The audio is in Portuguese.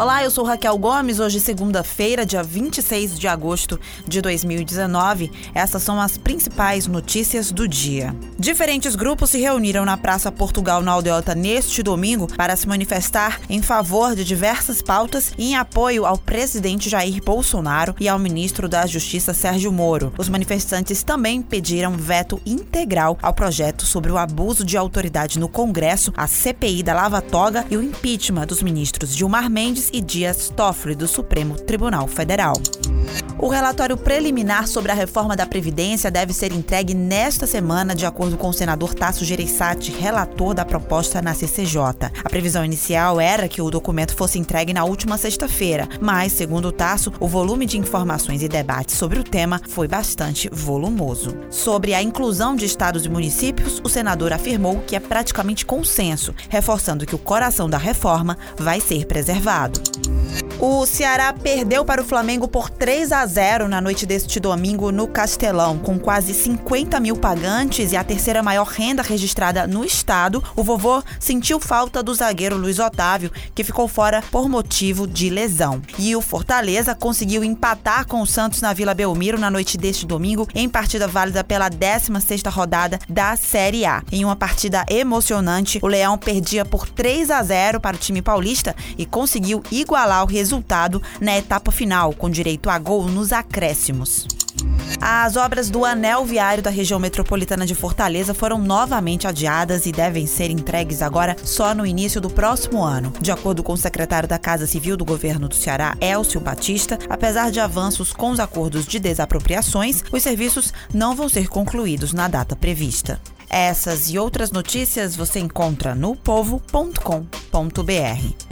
Olá, eu sou Raquel Gomes. Hoje, segunda-feira, dia 26 de agosto de 2019. Essas são as principais notícias do dia. Diferentes grupos se reuniram na Praça Portugal, na Aldeota, neste domingo para se manifestar em favor de diversas pautas e em apoio ao presidente Jair Bolsonaro e ao ministro da Justiça Sérgio Moro. Os manifestantes também pediram veto integral ao projeto sobre o abuso de autoridade no Congresso, a CPI da Lava Toga e o impeachment dos ministros Gilmar Mendes e Dias Toffoli, do Supremo Tribunal Federal. O relatório preliminar sobre a reforma da Previdência deve ser entregue nesta semana, de acordo com o senador Tasso Gereissati, relator da proposta na CCJ. A previsão inicial era que o documento fosse entregue na última sexta-feira, mas, segundo o Tasso, o volume de informações e debates sobre o tema foi bastante volumoso. Sobre a inclusão de estados e municípios, o senador afirmou que é praticamente consenso, reforçando que o coração da reforma vai ser preservado. O Ceará perdeu para o Flamengo por 3 a 0 na noite deste domingo no Castelão, com quase 50 mil pagantes e a terceira maior renda registrada no estado. O vovô sentiu falta do zagueiro Luiz Otávio, que ficou fora por motivo de lesão. E o Fortaleza conseguiu empatar com o Santos na Vila Belmiro na noite deste domingo, em partida válida pela 16ª rodada da Série A. Em uma partida emocionante, o Leão perdia por 3 a 0 para o time paulista e conseguiu igualar o resultado resultado na etapa final, com direito a gol nos acréscimos. As obras do anel viário da região metropolitana de Fortaleza foram novamente adiadas e devem ser entregues agora só no início do próximo ano. De acordo com o secretário da Casa Civil do governo do Ceará, Elcio Batista, apesar de avanços com os acordos de desapropriações, os serviços não vão ser concluídos na data prevista. Essas e outras notícias você encontra no povo.com.br.